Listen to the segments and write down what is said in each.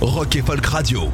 Rock et Folk Radio.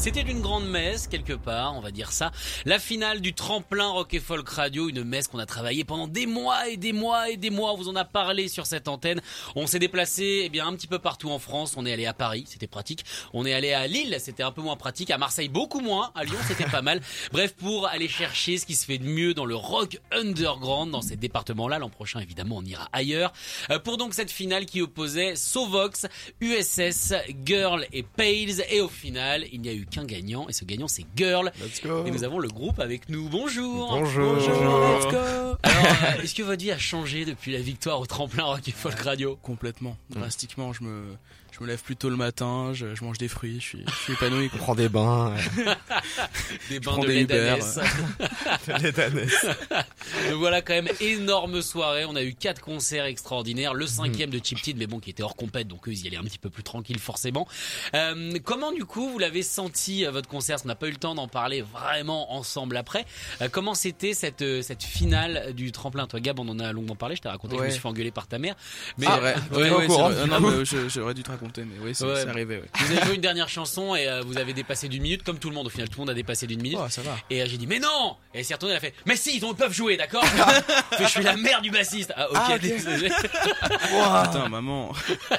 C'était une grande messe, quelque part, on va dire ça. La finale du tremplin Rock et Folk Radio, une messe qu'on a travaillé pendant des mois et des mois et des mois. On vous en a parlé sur cette antenne. On s'est déplacé, eh bien, un petit peu partout en France. On est allé à Paris, c'était pratique. On est allé à Lille, c'était un peu moins pratique. À Marseille, beaucoup moins. À Lyon, c'était pas mal. Bref, pour aller chercher ce qui se fait de mieux dans le rock underground, dans ces départements-là. L'an prochain, évidemment, on ira ailleurs. Euh, pour donc cette finale qui opposait Sovox, USS, Girl et Pales. Et au final, il n'y a eu qu'un gagnant et ce gagnant c'est Girl. Let's go. Et nous avons le groupe avec nous. Bonjour. Bonjour. let's go. Alors, euh, est-ce que votre vie a changé depuis la victoire au tremplin Rock et Folk Radio? Complètement. Drastiquement, je me, je me lève plus tôt le matin, je, je mange des fruits, je suis, je suis épanoui. quoi. prend des bains. Des bains prends de des Uber. Donc voilà quand même énorme soirée. On a eu quatre concerts extraordinaires. Le cinquième de Chip Tid, mais bon qui était hors compète, donc eux ils y allaient un petit peu plus tranquille forcément. Euh, comment du coup vous l'avez senti euh, votre concert? Parce qu'on n'a pas eu le temps d'en parler vraiment ensemble après. Euh, comment c'était cette euh, cette finale du tremplin? Toi Gab, on en a longuement parlé. Je t'ai raconté que je me Ouais. suis fait engueuler par ta mère. Mais C'est euh, vrai. t'es Ouais, ouais, je- j'aurais dû te raconter, mais oui, c'est Ouais. c'est arrivé. Ouais. vous avez joué une dernière chanson et euh, vous avez dépassé d'une minute, comme tout le monde. Au final, tout le monde a dépassé d'une minute. Oh, ça va. Et euh, j'ai dit mais non Et elle s'est retournée, elle a fait mais si ils peuvent jouer d'accord? Je suis la mère du bassiste Ah ok, Ah, désolé Putain, maman.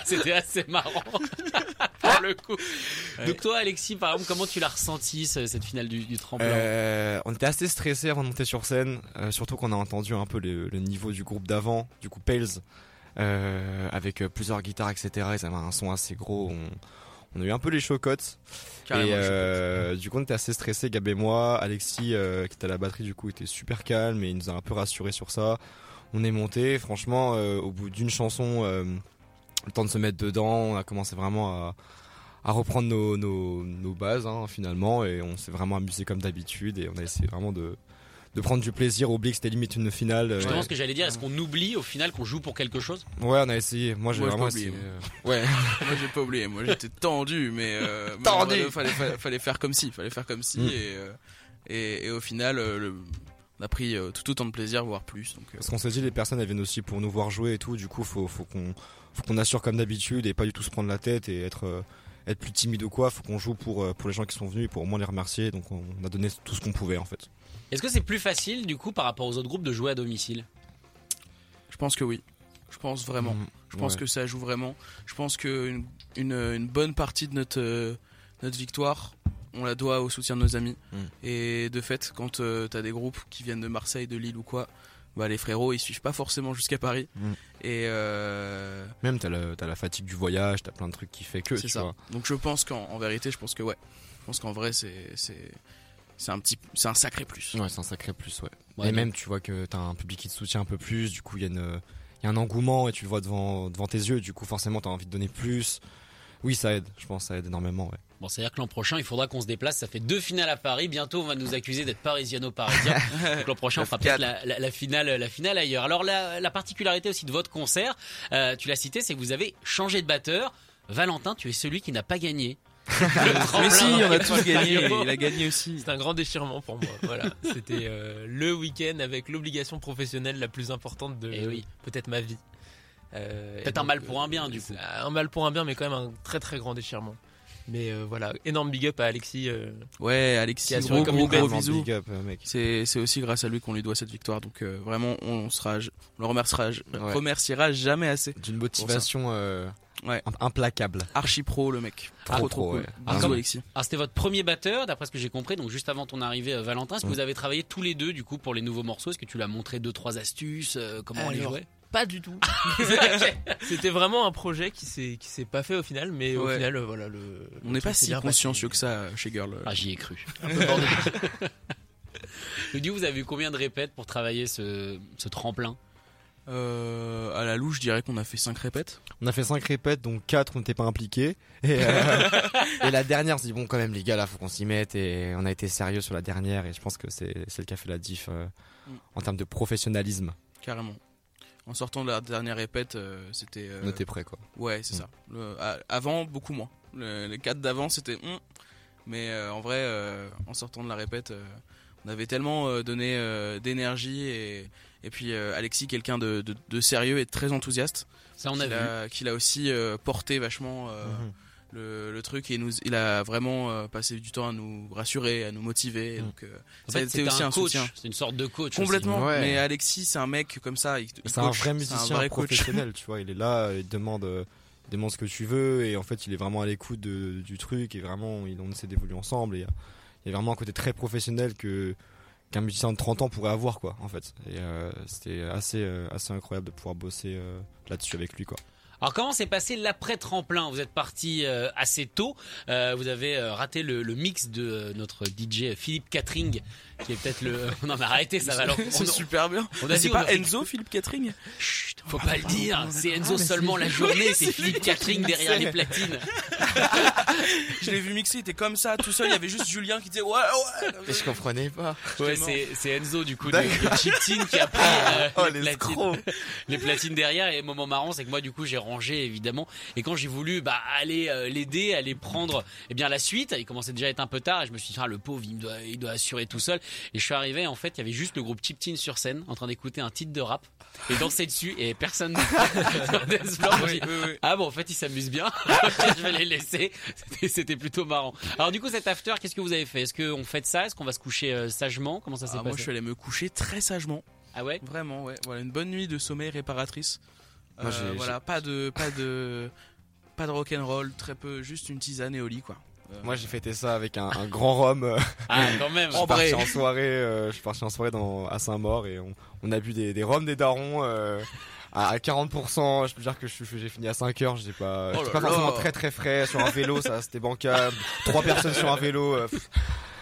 C'était assez marrant pour le coup Donc toi Alexis par exemple comment tu l'as ressenti ce- cette finale du, du tremplin? Euh, on était assez stressés avant de monter sur scène, euh, surtout qu'on a entendu un peu le, le niveau du groupe d'avant, du coup Pales, avec euh, plusieurs guitares, etc. Ils avaient un son assez gros. On, on a eu un peu les chocottes. Carrément, et euh, du coup, on était assez stressés, Gab et moi. Alexis, euh, qui était à la batterie, du coup, était super calme et il nous a un peu rassurés sur ça. On est monté. Franchement, euh, au bout d'une chanson, euh, le temps de se mettre dedans, on a commencé vraiment à, à reprendre nos, nos, nos bases, hein, finalement. Et on s'est vraiment amusé comme d'habitude. Et on a essayé vraiment de, de prendre du plaisir. Oublie que c'était limite une finale. euh, Justement ce que j'allais dire, est-ce qu'on oublie au final qu'on joue pour quelque chose? Ouais, on a essayé. Moi, j'ai vraiment essayé. Ouais. Moi j'ai pas oublié, moi j'étais tendu, mais euh, Tendu. fallait, fallait, fallait faire comme si, fallait faire comme si, Mm. et, euh, et, et au final, euh, le- on a pris tout autant de plaisir, voire plus. Donc, euh, Parce qu'on s'est dit, les personnes elles viennent aussi pour nous voir jouer et tout. Du coup, faut, faut qu'on, faut qu'on assure comme d'habitude et pas du tout se prendre la tête et être, euh, être plus timide ou quoi. Faut qu'on joue pour, pour les gens qui sont venus et pour au moins les remercier. Donc, on a donné tout ce qu'on pouvait en fait. Est-ce que c'est plus facile du coup par rapport aux autres groupes de jouer à domicile? Je pense que oui, je pense vraiment. Mhm. Je pense Ouais. que ça joue vraiment. Je pense qu'une une, une bonne partie de notre, euh, notre victoire, on la doit au soutien de nos amis. Mm. Et de fait, quand tu t'as des groupes qui viennent de Marseille, de Lille ou quoi, bah les frérots ils suivent pas forcément jusqu'à Paris. Mm. Et euh, Même t'as la, t'as la fatigue du voyage, t'as plein de trucs qui fait que. c'est tu ça. vois. Donc je pense qu'en en vérité, je pense que ouais. Je pense qu'en vrai, c'est c'est c'est un petit, c'est un sacré plus. Ouais, c'est un sacré plus, ouais. Ouais, et donc- même, tu vois que t'as un public qui te soutient un peu plus. Du coup, il y a une, il y a un engouement et tu le vois devant, devant tes yeux. Du coup, forcément, t'as envie de donner plus. Oui, ça aide. Je pense, que ça aide énormément, ouais. Bon, c'est-à-dire que l'an prochain, il faudra qu'on se déplace. Ça fait deux finales à Paris. Bientôt, on va nous accuser d'être parisiano-parisien. Donc l'an prochain, on fera peut-être la, la- la finale, la finale ailleurs. Alors la, la particularité aussi de votre concert, euh, tu l'as cité, c'est que vous avez changé de batteur. Valentin, tu es celui qui n'a pas gagné. Mais si, on a tous gagné. Il a gagné aussi. C'est un grand déchirement pour moi. Voilà, c'était euh, le week-end avec l'obligation professionnelle la plus importante de Eh oui. peut-être ma vie. Euh, Peut-être un mal pour euh, un bien, du coup. Un mal pour un bien, mais quand même un très très grand déchirement. Mais euh, voilà, énorme big up à Alexis. euh, Ouais, Alexis, Qui a assuré gros, comme gros, une bisous. big up, mec. C'est aussi grâce à lui qu'on lui doit cette victoire. Donc euh, vraiment, on, sera, on le remerciera, Ouais. remerciera jamais assez. D'une motivation euh, Ouais. im- implacable. Archi pro le mec. Trop Trop pro, trop cool. ouais. Ah, Bisous Alexis. Alors c'était votre premier batteur, d'après ce que j'ai compris, donc juste avant ton arrivée, euh, Valentin. Est-ce que Mm. vous avez travaillé tous les deux du coup pour les nouveaux morceaux? Est-ce que tu l'as montré deux trois astuces euh, Comment on les jouait? Pas du tout. C'était vraiment un projet qui s'est qui s'est pas fait au final, mais au final euh, voilà le. On n'est pas si consciencieux que ça chez Girl. Ah j'y ai cru. Un peu. Donc, du coup, vous avez eu combien de répètes pour travailler ce, ce tremplin? Euh, à la louche, je dirais qu'on a fait 5 répètes. On a fait 5 répètes, donc 4 on n'était pas impliqués. Et, euh, et la dernière, on s'est dit bon quand même les gars là faut qu'on s'y mette et on a été sérieux sur la dernière et je pense que c'est celle qui a fait la diff euh, Mm. en termes de professionnalisme. Carrément. En sortant de la dernière répète, euh, c'était. euh, On était prêts quoi. Ouais, c'est Mm. ça. Le- à- avant, beaucoup moins. Le- les 4 d'avant, c'était. hum. Mais euh, en vrai, euh, en sortant de la répète, euh, on avait tellement euh, donné euh, d'énergie et, et puis euh, Alexis, quelqu'un de, de- de sérieux et de très enthousiaste, Ça, on a qu'il vu. a, qu'il a aussi euh, porté vachement euh, Mhm. le, le truc et nous, il a vraiment euh, passé du temps à nous rassurer, à nous motiver. Mm. Donc, euh, En ça a fait, été c'était aussi un un coach. soutien. C'est une sorte de coach. Complètement. aussi. Ouais. Mais Alexis, c'est un mec comme ça. il- il C'est un vrai musicien un vrai coach. professionnel, tu vois. Il est là, il demande, euh, il demande ce que tu veux et en fait il est vraiment à l'écoute de- du truc et vraiment il- on essaie d'évoluer ensemble. Et il y a- il y a vraiment un côté très professionnel que qu'un musicien de 30 ans pourrait avoir quoi en fait. Et euh, c'était assez euh, assez incroyable de pouvoir bosser euh, là-dessus avec lui quoi. Alors comment s'est passé l'après tremplin Vous êtes parti euh, assez tôt. Euh, vous avez euh, raté le, le mix de euh, notre DJ Philippe Catering, qui est peut-être le. Non mais arrêtez, ça va. Alors, C'est on- super bien. on a dit, c'est on a pas Enzo, Philippe Catering? Chut, faut pas le dire. C'est Enzo seulement la journée. C'est Philippe Catering derrière les platines. Je l'ai vu mixer, il était comme ça, tout seul. Il y avait juste Julien qui disait ouais, ouais. Et je comprenais pas. Ouais, c'est Enzo du coup de, de Chiptine qui a pris euh, Oh les, les platines, escrocs. les platines derrière. Et le moment marrant, c'est que moi du coup j'ai évidemment. Et quand j'ai voulu bah, aller euh, l'aider, aller prendre eh bien la suite, il commençait déjà à être un peu tard. Et je me suis dit ah, le pauvre, il doit, il doit assurer tout seul. Et je suis arrivé, en fait, il y avait juste le groupe Chiptine sur scène en train d'écouter un titre de rap et danser dessus. Et personne dis, Oui, oui, oui. ah bon, en fait, ils s'amusent bien. je vais les laisser. C'était- C'était plutôt marrant. Alors du coup, cet after, qu'est-ce que vous avez fait? Est-ce qu'on fait ça? Est-ce qu'on va se coucher euh, sagement? Comment ça s'est Ah, passé? moi, je suis allé me coucher très sagement. Ah ouais? Vraiment, ouais. Voilà, une bonne nuit de sommeil réparatrice. Euh, Moi, voilà, pas de, pas de, pas de rock'n'roll, très peu, juste une tisane et au lit, quoi. Euh, Moi j'ai fêté ça avec un, un grand rhum. euh, Ah quand même. Je suis parti en soirée, euh, je suis parti en soirée dans, à Saint-Maur et on, on a bu des, des rhums des darons euh, à, à 40%. Je peux dire que je suis- j'ai fini à 5 heures. J'étais pas, Oh pas forcément très très frais sur un vélo. Ça c'était bancable. Trois personnes sur un vélo. euh.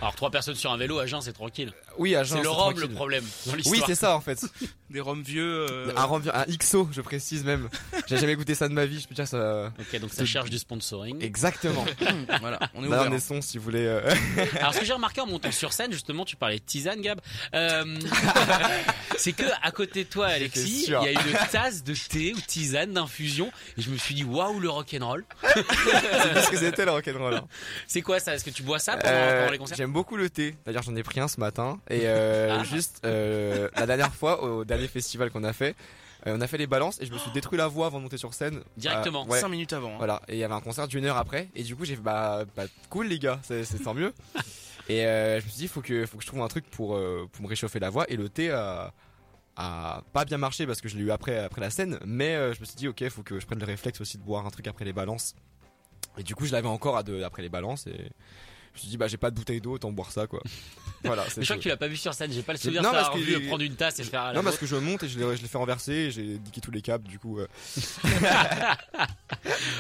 Alors trois personnes sur un vélo à Jeun, c'est tranquille. Oui, à Jeun, C'est le rhum tranquille. le problème dans l'histoire. Oui, c'est ça en fait. Des rhums vieux. euh, Un rhum, un XO, je précise même. J'ai jamais goûté ça de ma vie. Je peux dire ça. Ok, donc ça cherche du sponsoring. Exactement. voilà, on est Là, ouvert. on est son si vous voulez. euh, Alors ce que j'ai remarqué en montant sur scène, justement, tu parlais de tisane, Gab. Euh, c'est que à côté de toi, Alexis, il y a une tasse de thé ou tisane d'infusion, et je me suis dit waouh le rock'n'roll. c'est ce que c'était le rock'n'roll. hein. C'est quoi ça? Est-ce que tu bois ça pendant, Euh, pendant les concerts? J'aime beaucoup le thé. D'ailleurs, j'en ai pris un ce matin. Et euh, Ah. juste euh, la dernière fois, au dernier festival qu'on a fait, euh, on a fait les balances et je me suis détruit la voix avant de monter sur scène. Directement. Euh, ouais. 5 minutes avant. hein. Voilà. Et il y avait un concert d'une heure après. Et du coup, j'ai fait bah, bah cool les gars, c'est tant mieux. Et je me suis dit, faut que faut que je trouve un truc pour pour me réchauffer la voix. Et le thé a a pas bien marché parce que je l'ai eu après après la scène. Mais je me suis dit, ok, faut que je prenne le réflexe aussi de boire un truc après les balances. Et du coup, je l'avais encore à deux, après les balances et je me suis dit, bah j'ai pas de bouteille d'eau, autant boire ça quoi. Voilà. Mais je crois que tu l'as pas vu sur scène, j'ai pas le souvenir Non, de parce que vu prendre une tasse et faire à la Non, parce que je monte et je l'ai je l'ai fait renverser, et j'ai niqué tous les câbles, du coup. euh,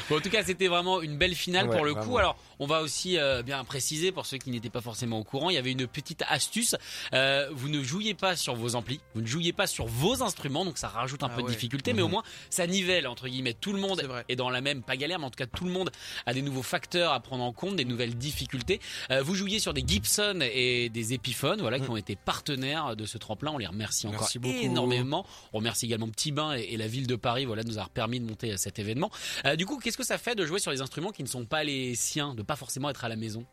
Bon, en tout cas, c'était vraiment une belle finale Ouais, pour le coup. Alors, on va aussi euh, bien préciser pour ceux qui n'étaient pas forcément au courant, il y avait une petite astuce. Euh, vous ne jouiez pas sur vos amplis, vous ne jouiez pas sur vos instruments, donc ça rajoute un Ah peu de difficulté, mais au moins ça nivelle entre guillemets. Tout le monde vrai. est dans la même, pas galère, mais en tout cas tout le monde a des nouveaux facteurs à prendre en compte, des nouvelles difficultés. Euh, vous jouiez sur des Gibson et des Epiphones, voilà, qui ont été partenaires de ce tremplin. On les remercie encore Merci énormément. On remercie également Petit Bain et, et la ville de Paris, voilà, de nous avoir permis de monter euh, cet événement. Euh, du coup, qu'est-ce que ça fait de jouer sur des instruments qui ne sont pas les siens, de pas forcément être à la maison.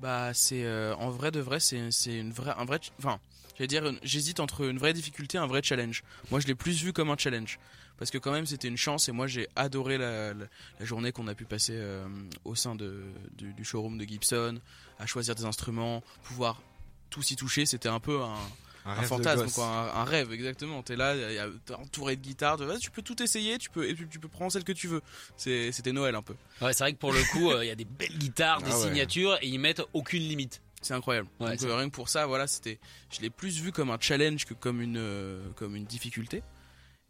Bah c'est euh, en vrai de vrai c'est une vraie un vrai enfin j'allais dire j'hésite entre une vraie difficulté et un vrai challenge. Moi je l'ai plus vu comme un challenge. Parce que quand même c'était une chance et moi j'ai adoré la journée qu'on a pu passer euh, au sein de du, du showroom de Gibson à choisir des instruments, pouvoir tous y toucher, c'était un peu un, un fantasme quoi, un, un rêve exactement. T'es là, t'es entouré de guitares, tu, peux tout essayer, tu peux et tu, tu peux prendre celle que tu veux. C'était Noël un peu. Ouais, c'est vrai que pour le coup, euh, il y a des belles guitares, des Ah ouais. signatures, et ils mettent aucune limite. C'est incroyable. Ouais, Donc euh, rien que pour ça, voilà, c'était, je l'ai plus vu comme un challenge que comme une, euh, comme une difficulté.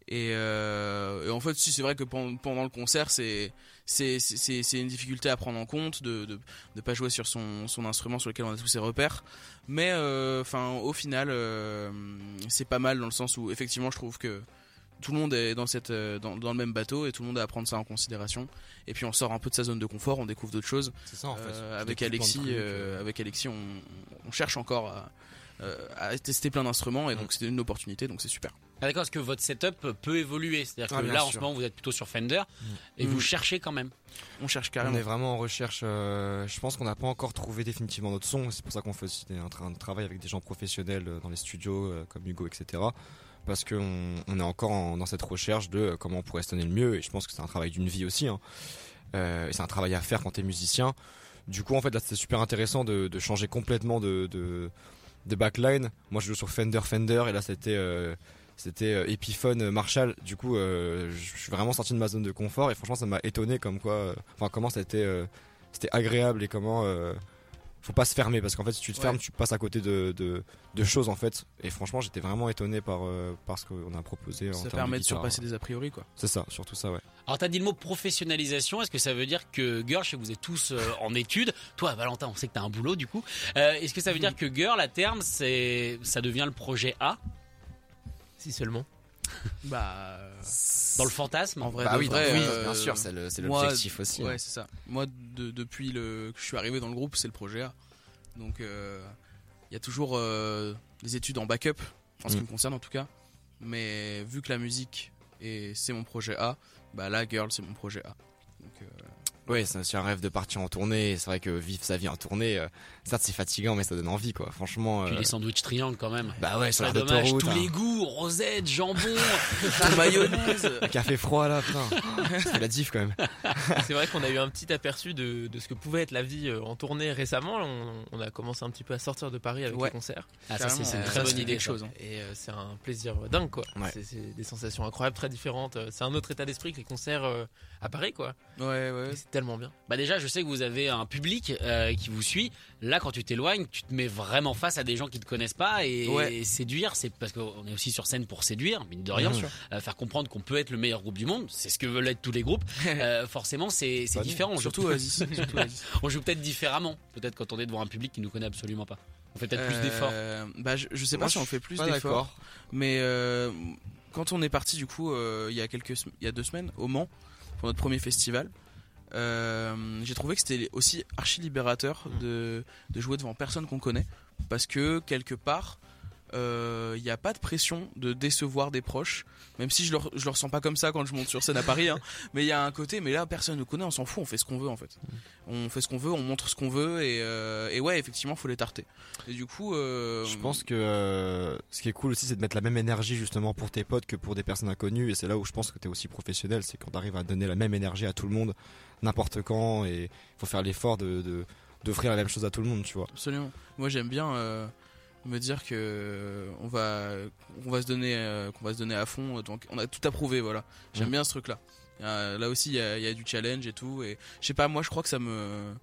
Et, euh, et en fait, si c'est vrai que pendant, pendant le concert, c'est c'est c'est c'est une difficulté à prendre en compte de de, de pas jouer sur son son instrument sur lequel on a tous ses repères. Mais euh, enfin, au final, euh, c'est pas mal dans le sens où effectivement, je trouve que tout le monde est dans cette euh, dans, dans le même bateau et tout le monde a à prendre ça en considération. Et puis on sort un peu de sa zone de confort, on découvre d'autres choses. C'est ça en fait. Euh, avec Alexis, euh, avec Alexis, on, on cherche encore à, à tester plein d'instruments et donc c'était une opportunité, donc c'est super. Ah, D'accord, parce que votre setup peut évoluer. C'est-à-dire Ah, que là, en ce moment, vous êtes plutôt sur Fender et Mm. vous cherchez quand même. On cherche On carrément. est vraiment en recherche. euh, je pense qu'on n'a pas encore trouvé définitivement notre son. C'est pour ça qu'on fait aussi un, tra- un travail avec des gens professionnels euh, dans les studios euh, comme Hugo, etc. Parce qu'on on est encore en- dans cette recherche de comment on pourrait se donner le mieux. Et je pense que c'est un travail d'une vie aussi. hein. Euh, et c'est un travail à faire quand t'es musicien. Du coup, en fait, là, c'était super intéressant de, de changer complètement de, de, de backline. Moi, je joue sur Fender, Fender, et là, c'était euh, c'était euh, Epiphone euh, Marshall. Du coup, euh, je suis vraiment sorti de ma zone de confort, et franchement, ça m'a étonné comme quoi, euh, enfin, comment c'était euh, c'était agréable et comment euh, faut pas se fermer parce qu'en fait, si tu te Ouais. fermes, tu passes à côté de, de, de choses en fait. Et franchement, j'étais vraiment étonné par, euh, par ce qu'on a proposé. Ça permet de surpasser des a priori quoi. C'est ça, surtout ça, ouais. Alors, t'as dit le mot professionnalisation. Est-ce que ça veut dire que Girl, je sais que vous êtes tous euh, en études? Toi, Valentin, on sait que t'as un boulot du coup. Euh, Est-ce que ça veut dire que Girl, à terme, c'est ça devient le projet A? Si seulement. Bah dans le fantasme en vrai, Bah de oui, vrai, euh, bien sûr, c'est le- c'est moi, l'objectif aussi. Ouais, hein. c'est ça. Moi, de- depuis le, que je suis arrivé dans le groupe, c'est le projet A. Donc, euh, il y a toujours euh, des études en backup, en ce qui Mm. me concerne en tout cas. Mais vu que la musique et c'est mon projet A, bah là, Girl, c'est mon projet A. Donc, euh, Ouais, c'est un rêve de partir en tournée. C'est vrai que vivre sa vie en tournée, euh, certes c'est fatigant, mais ça donne envie, quoi. Franchement. Puis euh, les sandwichs triangles quand même. Bah ouais, sur C'est la dommage, tous hein. les goûts, rosette, jambon. mayonnaise. Un café froid là, putain. C'est la diff quand même. C'est vrai qu'on a eu un petit aperçu de, de ce que pouvait être la vie euh, en tournée récemment. On, on a commencé un petit peu à sortir de Paris avec Ouais. les concerts. Ah, ça, c'est une très bonne idée. chose. hein. Et euh, c'est un plaisir dingue quoi. Ouais. C'est- C'est des sensations incroyables, très différentes. Euh, C'est un autre état d'esprit que les concerts euh, à Paris quoi. Ouais, ouais. Tellement bien. Bah déjà, je sais que vous avez un public euh, qui vous suit. Là, quand tu t'éloignes, tu te mets vraiment face à des gens qui te connaissent pas et, Ouais. et séduire, c'est parce qu'on est aussi sur scène pour séduire, mine de rien. Euh, faire comprendre qu'on peut être le meilleur groupe du monde. C'est ce que veulent être tous les groupes. Euh, forcément, c'est nous. différent. On joue- Surtout on joue peut-être différemment. Peut-être quand on est devant un public qui nous connaît absolument pas. On fait peut-être plus d'efforts. Bah, je, je sais Moi, pas si on fait plus d'efforts. Mais quand on est parti du coup il y a quelques il y a deux semaines au Mans pour notre premier festival, j'ai trouvé que c'était aussi archi libérateur de, de jouer devant personne qu'on connaît parce que quelque part euh, il n'y a pas de pression de décevoir des proches même si je le, je le ressens pas comme ça quand je monte sur scène à Paris hein. mais il y a un côté mais là personne ne connaît on s'en fout on fait ce qu'on veut en fait on fait ce qu'on veut on montre ce qu'on veut et, euh, et ouais effectivement faut les tarter et du coup euh, Je pense que euh, ce qui est cool aussi, c'est de mettre la même énergie justement pour tes potes que pour des personnes inconnues. Et c'est là où je pense que tu es aussi professionnel, c'est quand tu arrives à donner la même énergie à tout le monde, n'importe quand. Et il faut faire l'effort de de- d'offrir la même chose à tout le monde, tu vois. Absolument. Moi j'aime bien euh, me dire que euh, on va on va se donner euh, qu'on va se donner à fond donc on a tout approuvé voilà. J'aime bien ce truc là. là aussi il y a, il y a du challenge et tout et je sais pas moi je crois que ça me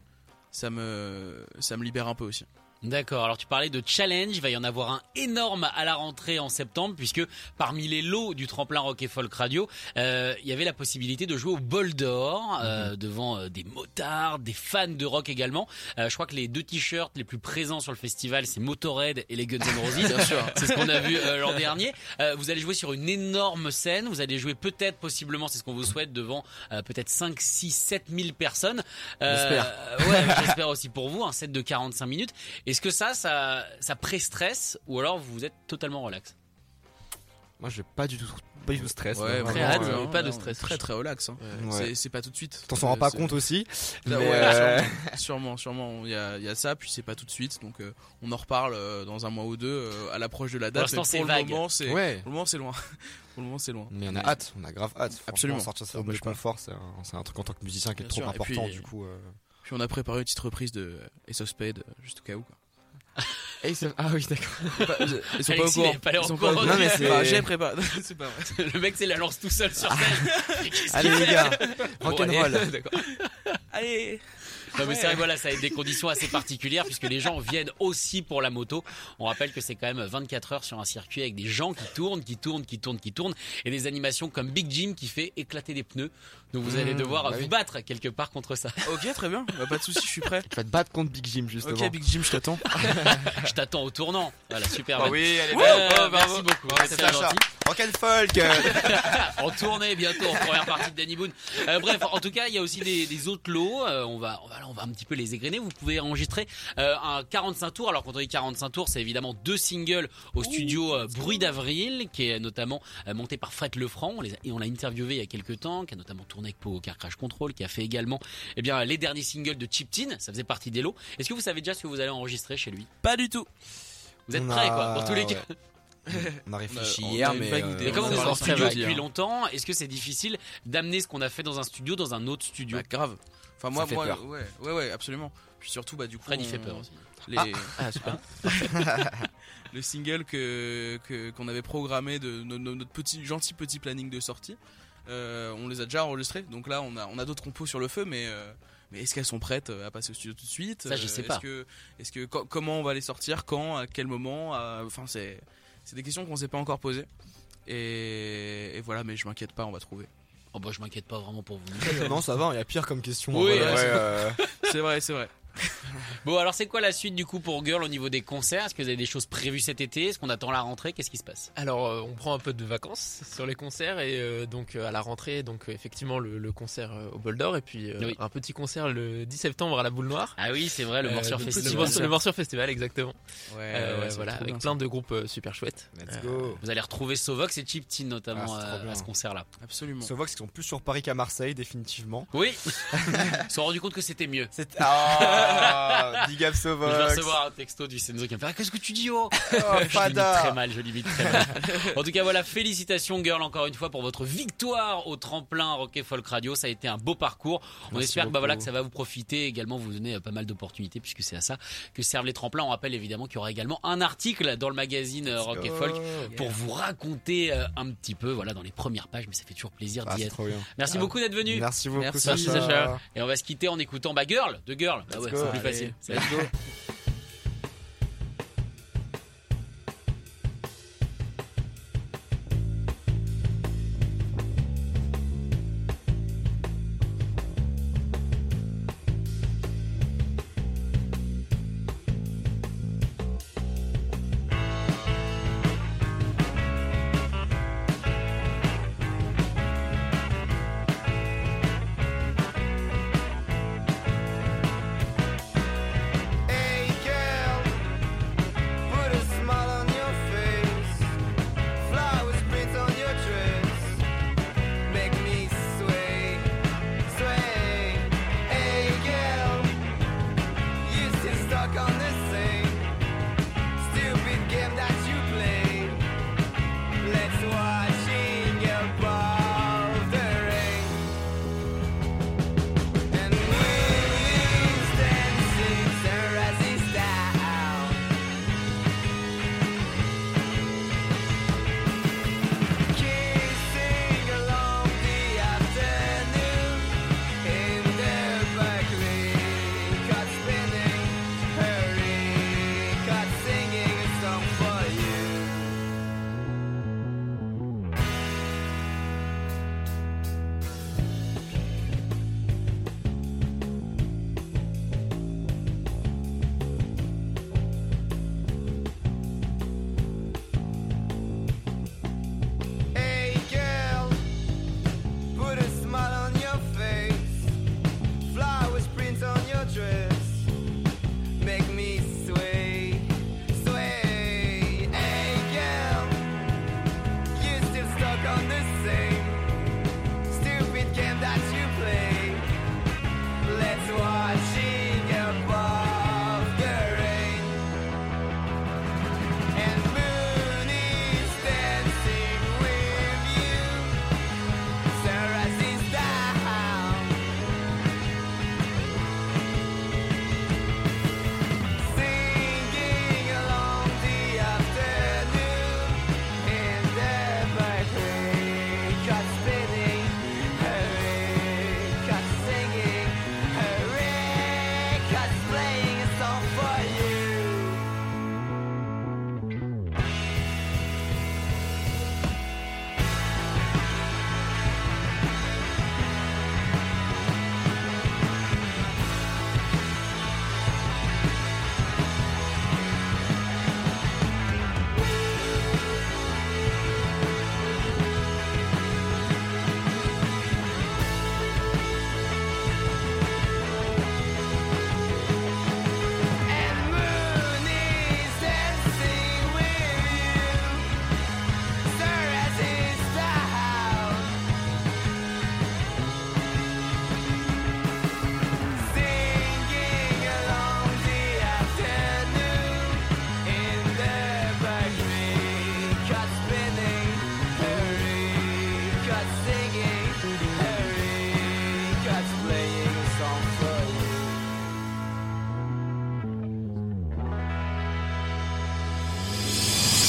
ça me ça me libère un peu aussi. D'accord, alors tu parlais de challenge, il va y en avoir un énorme à la rentrée en septembre puisque parmi les lots du tremplin rock et folk radio, euh, il y avait la possibilité de jouer au bol d'or euh, devant euh, des motards, des fans de rock également. Euh, je crois que les deux t-shirts les plus présents sur le festival, c'est Motorhead et les Guns N' Roses. Bien sûr. C'est ce qu'on a vu euh, l'an dernier. Euh, vous allez jouer sur une énorme scène. Vous allez jouer peut-être, possiblement, c'est ce qu'on vous souhaite, devant euh, peut-être 5, 6, 7 000 personnes. J'espère. Ouais, j'espère aussi pour vous. Un set de 45 minutes. Est-ce que ça, ça, ça pré-stress ou alors vous êtes totalement relax Moi, je pas du tout, pas du tout stress. Ouais, là, très vraiment, hâte, euh, pas de stress. Très très relax. hein. ouais. C'est c'est pas tout de suite. T'en s'en rend pas C'est- compte aussi. Ah mais, ouais, euh, sûrement, sûrement. Il y a, il y a ça, puis c'est pas tout de suite, donc euh, on en reparle euh, dans un mois ou deux euh, à l'approche de la date. l'instant, mais c'est pour vague. le moment, c'est Ouais. pour le moment c'est loin. pour le moment c'est loin. Mais on a hâte, on a grave hâte. Absolument. Sortir Ça de pas. confort, c'est un, c'est un truc en tant que musicien qui est Bien trop sûr, important. puis- du coup. euh. Puis on a préparé une petite reprise de Ace of Spades, euh, juste au cas où. Quoi. Et Ah oui, d'accord. Ils sont pas au courant. pas Ils sont encore. pas au Non, mais courant. c'est- Enfin, j'ai préparé. c'est pas vrai. Le mec, c'est la lance tout seul sur scène. Qu'est-ce qu'il Allez les gars, Bon, rock'n'roll. D'accord. Allez. Non mais c'est vrai voilà ça a des conditions assez particulières puisque les gens viennent aussi pour la moto. On rappelle que c'est quand même 24 heures sur un circuit avec des gens qui tournent, qui tournent, qui tournent, qui tournent et des animations comme Big Jim qui fait éclater des pneus. Donc vous allez devoir bah vous oui. battre quelque part contre ça. Ok, très bien. Bah, pas de souci, je suis prêt. Tu vas te battre contre Big Jim justement. Ok, Big Jim, je t'attends. Je t'attends au tournant. Voilà super. Ah oui, allez, Euh, bravo, merci bravo. beaucoup. Ouais, Rock and folk. en tournée bientôt en première partie de Danny Boone. Euh, bref, en tout cas, il y a aussi des, des autres lots. Euh, on va, on va, on va un petit peu les égrener. Vous pouvez enregistrer euh, un 45 tours. Alors quand on dit 45 tours, c'est évidemment deux singles au studio euh, Bruit d'avril, qui est notamment euh, monté par Fred Lefranc. On les a- et on l'a interviewé il y a quelques temps, qui a notamment tourné avec Pau Car Crash Control, qui a fait également, eh bien, les derniers singles de Chip Tin. Ça faisait partie des lots. Est-ce que vous savez déjà ce que vous allez enregistrer chez lui? Pas du tout. Vous êtes prêts, quoi, pour tous les cas. On a réfléchi On hier, mais. euh. Mais on comme êtes voir en ce studio depuis dire. longtemps, est-ce que c'est difficile d'amener ce qu'on a fait dans un studio dans un autre studio Bah, grave. Enfin, moi, moi, peur. ouais, ouais, ouais, absolument. Puis surtout, bah, du coup. Fred, il fait on- peur aussi. Les, Ah, super. le single que qu'on avait programmé de no- no- notre petit gentil petit planning de sortie. euh, on les a déjà enregistrés, donc là on a on a d'autres compos sur le feu, mais euh, mais est-ce qu'elles sont prêtes à passer au studio tout de suite? Ça, je sais pas. Est-ce que est-ce que co- comment on va les sortir, quand, à quel moment? Enfin c'est c'est des questions qu'on s'est pas encore posées. Et, et voilà, mais je m'inquiète pas, on va trouver. Oh bah je m'inquiète pas vraiment pour vous. Non, ça va, il y a pire comme question. Oui, ouais, euh, C'est vrai, c'est vrai. Bon alors c'est quoi la suite du coup pour Girl au niveau des concerts? Est-ce que vous avez des choses prévues cet été? Est-ce qu'on attend la rentrée? Qu'est-ce qui se passe? Alors, euh, on prend un peu de vacances sur les concerts et euh, donc euh, à la rentrée, donc euh, effectivement le, le concert euh, au Bol d'Or et puis euh, Oui. un petit concert le 10 septembre à la Boule Noire. Ah oui c'est vrai le Morsure Festival. Le Morsure, le Morsure Festival, exactement. Ouais, Euh, ouais, c'est voilà, avec plein ça. de groupes euh, super chouettes. Let's Euh, go. Vous allez retrouver Sovox et Chip Tin notamment Ah, euh, à ce concert-là. Absolument. Sauf qu'ils sont plus sur Paris qu'à Marseille, définitivement. Oui Ils se sont rendus compte que c'était mieux. Ah, big up Je vais recevoir un texto du Senzo qui me fait Ah, Qu'est-ce que tu dis oh Oh, Je limite très mal, je limite très mal. en tout cas, voilà, félicitations Girl encore une fois pour votre victoire au tremplin Rock et Folk Radio. Ça a été un beau parcours. On Merci espère que, bah, voilà, que ça va vous profiter également, vous donner euh, pas mal d'opportunités puisque c'est à ça que servent les tremplins. On rappelle évidemment qu'il y aura également un article dans le magazine euh, Rock et Folk pour vous raconter euh, un petit peu, voilà, dans les premières pages, mais ça fait toujours plaisir Ah, d'y être. trop bien. Merci beaucoup d'être venu. Merci beaucoup, Merci, Sacha. Sacha. Et on va se quitter en écoutant bah, Girl de Girl. Bah Let's ouais, go. c'est plus Allez. facile. Let's go.